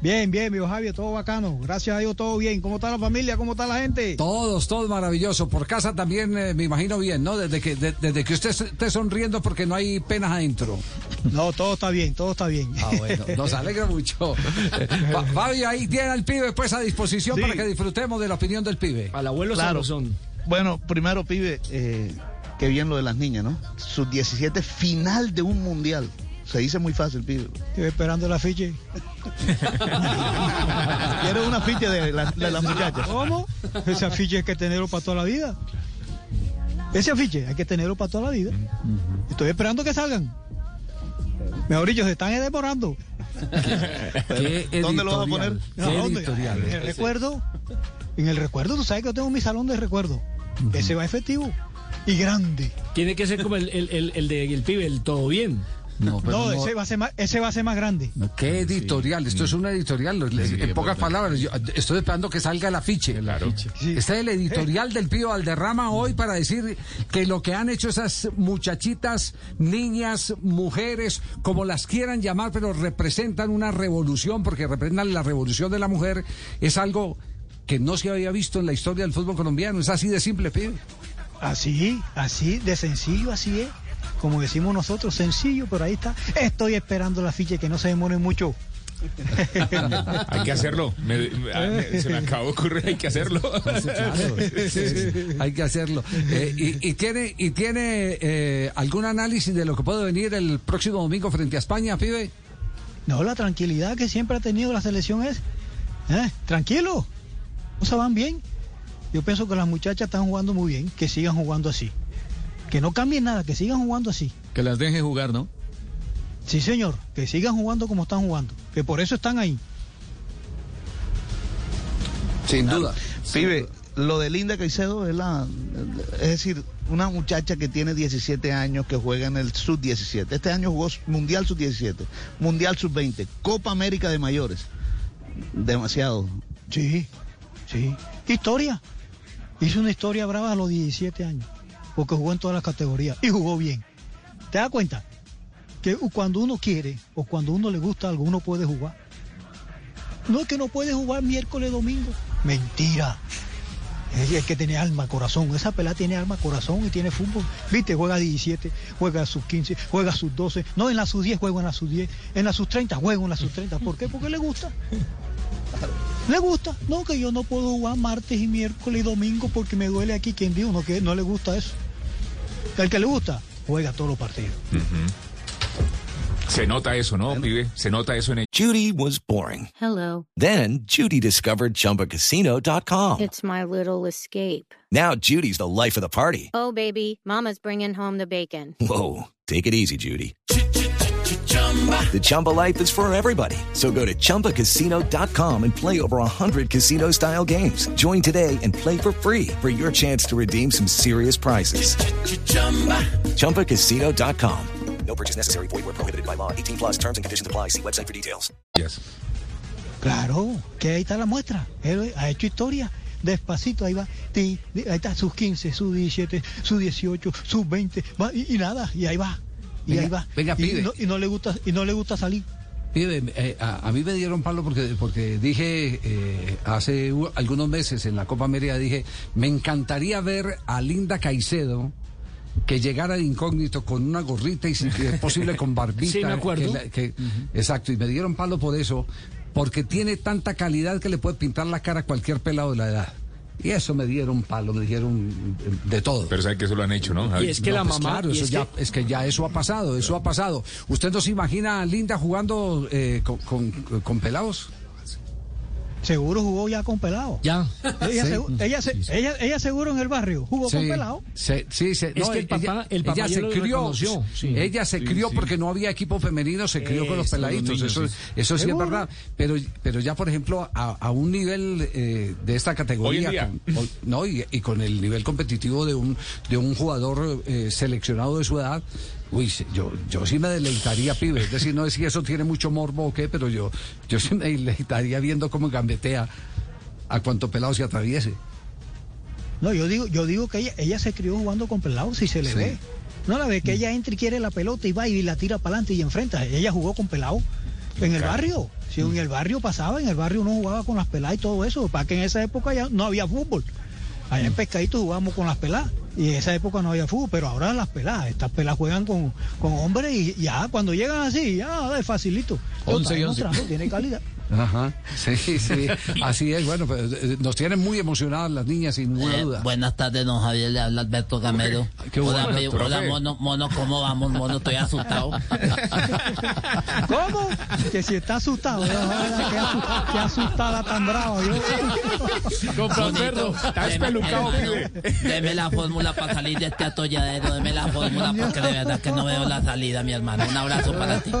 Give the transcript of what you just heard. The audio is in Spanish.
Bien, bien, mi Javier, todo bacano. Gracias a Dios, todo bien. ¿Cómo está la familia? ¿Cómo está la gente? Todos, todos maravilloso. Por casa también eh, me imagino bien, ¿no? Desde que, de- desde que usted esté sonriendo porque no hay penas adentro. No, todo está bien, todo está bien. Ah, bueno, nos alegra mucho. Fa- Fabio, ahí tiene al pibe pues a disposición Sí. para que disfrutemos de la opinión del pibe. Al abuelo Claro. Sabrosón. Bueno, primero, pibe, eh, qué bien lo de las niñas, ¿no? Sus 17 final de un mundial. Se dice muy fácil, pibe. Estoy esperando el afiche. Quiero una ficha de, la- de las muchachas. ¿Cómo? Ese afiche hay que tenerlo para toda la vida. Ese afiche hay que tenerlo para toda la vida. Estoy esperando que salgan. Mejor dicho, se están demorando. ¿Dónde lo vas a poner? ¿A dónde? En el recuerdo. En el recuerdo, tú sabes que yo tengo mi salón de recuerdo. Ese va efectivo y grande. Tiene que ser como el, el, el, el de el pibe, el todo bien. No, pero No, no- ese va a ser más, ese va a ser más grande. ¿Qué editorial? Esto es una editorial. en pocas palabras, yo estoy esperando que salga el afiche. Claro. Está el editorial del Pío Valderrama hoy para decir que lo que han hecho esas muchachitas, niñas, mujeres, como las quieran llamar, pero representan una revolución, porque representan la revolución de la mujer, es algo que no se había visto en la historia del fútbol colombiano. Es así de simple, Pío. Así, así, de sencillo, así es. Como decimos nosotros, sencillo, pero ahí está. Estoy esperando la ficha que no se demore mucho. Hay que hacerlo. Me- me- ah, me- se me acabó de ocurrir, hay que hacerlo. Hay que hacerlo. Eh, y, y tiene, y tiene eh, algún análisis de lo que puede venir el próximo domingo frente a España, pibe. No, la tranquilidad que siempre ha tenido la selección es, ¿eh? tranquilo, cosas van bien. Yo pienso que las muchachas están jugando muy bien, que sigan jugando así. Que no cambien nada, que sigan jugando así. Que las deje jugar, ¿no? Sí, señor, que sigan jugando como están jugando, que por eso están ahí. Sin duda. Pibe, lo de Linda Caicedo es la. Es decir, una muchacha que tiene 17 años que juega en el Sub-17. Este año jugó Mundial Sub-17, Mundial Sub-20, Copa América de Mayores. Demasiado. Sí, sí. Historia. Hizo una historia brava a los 17 años, porque jugó en todas las categorías y jugó bien. ¿Te das cuenta? Que cuando uno quiere o cuando uno le gusta algo, uno puede jugar. No es que no puede jugar miércoles, domingo. Mentira. Es que tiene alma, corazón. Esa pelada tiene alma, corazón y tiene fútbol. Viste, juega 17, juega sus 15, juega sus 12. No, en la sus 10 juega en la sus 10. En la sus 30 juega en la sus 30. ¿Por qué? Porque le gusta. ¿Le gusta? No, que yo no puedo jugar martes y miércoles y domingo porque me duele aquí. ¿Quién dijo? No, que no le gusta eso. El que le gusta, juega todos los partidos. Se nota eso, ¿no, pibe? Se nota eso en Judy was boring. Hello. Then Judy discovered ChumbaCasino.com. It's my little escape. Now Judy's the life of the party. Oh, baby, Mama's bringing home the bacon. Whoa, take it easy, Judy. The Chumba life is for everybody. So go to ChumbaCasino.com and play over 100 casino-style games. Join today and play for free for your chance to redeem some serious prizes. ChumbaCasino.com. No purchase necessary. Void were prohibited by law. 18 plus terms and conditions apply. See website for details. Yes. Claro, que ahí está la muestra. Él ha hecho historia. Despacito, ahí va. Ti, ahí está sus 15, sus 17, sus 18, sus 20. Va, y, y nada, y ahí va. Y Venga, ahí va. venga, y, pibe. no, y no le gusta, y no le gusta salir. Pibe, eh, a, a mí me dieron palo porque, porque dije eh, hace u- algunos meses en la Copa América, dije, me encantaría ver a Linda Caicedo que llegara de incógnito con una gorrita y si es posible con barbita. Sí, me acuerdo. que Exacto, y me dieron palo por eso, porque tiene tanta calidad que le puede pintar la cara a cualquier pelado de la edad. Y eso me dieron palo, me dijeron eh, de todo. Pero sabe que eso lo han hecho, ¿no? Y es que la pues mamá. claro, eso es ya, que- es que ya eso ha pasado, eso ha pasado. ¿Usted no se imagina a Linda jugando eh, con, con- con pelados? Seguro jugó ya con pelado. Ya. Ella, Sí. segu- ella, se- ella, ella seguro en el barrio jugó con pelado. se- sí, se- Es no, que el papá- ella, el papá ella ya se lo crió, sí. ella se Sí, crió sí. porque no había equipo femenino, se crió con los peladitos, niños, eso, sí. eso sí es verdad, pero, pero ya por ejemplo a, a un nivel eh, de esta categoría, con- o- no y, y con el nivel competitivo de un de un jugador eh, seleccionado de su edad. Uy, yo, yo sí me deleitaría, pibe. Es decir, no es si eso tiene mucho morbo o qué, pero yo, yo sí me deleitaría viendo cómo gambetea a cuanto pelado se atraviese. No, yo digo, yo digo que ella, ella se crió jugando con pelado, si se le Sí. ve. No la ve que ella entra y quiere la pelota y va y la tira para adelante y enfrenta. Ella jugó con pelado en el barrio. Si en el barrio pasaba, en el barrio uno jugaba con las peladas y todo eso. Para que en esa época ya no había fútbol. Allá en Pescadito jugábamos con las peladas. Y en esa época no había fútbol, pero ahora las peladas, estas peladas juegan con, con hombres y ya cuando llegan así, ya es facilito. Lo Once está y once. demostrando, tiene calidad. Ajá, sí, sí, así es. Bueno, pues, eh, nos tienen muy emocionadas las niñas, sin ninguna Eh, duda. buenas tardes, don Javier, le habla Alberto Gamero. Qué hola, bueno, mi- hola, mono, mono, ¿cómo vamos, mono? Estoy asustado. ¿Cómo? Que si está asustado, no, qué, asu- qué asustada tan brava. Yo, perro. Está Deme, espelucado, pibe. deme la fórmula para salir de este atolladero, deme la fórmula porque de verdad que no veo la salida, mi hermano. Un abrazo para ti.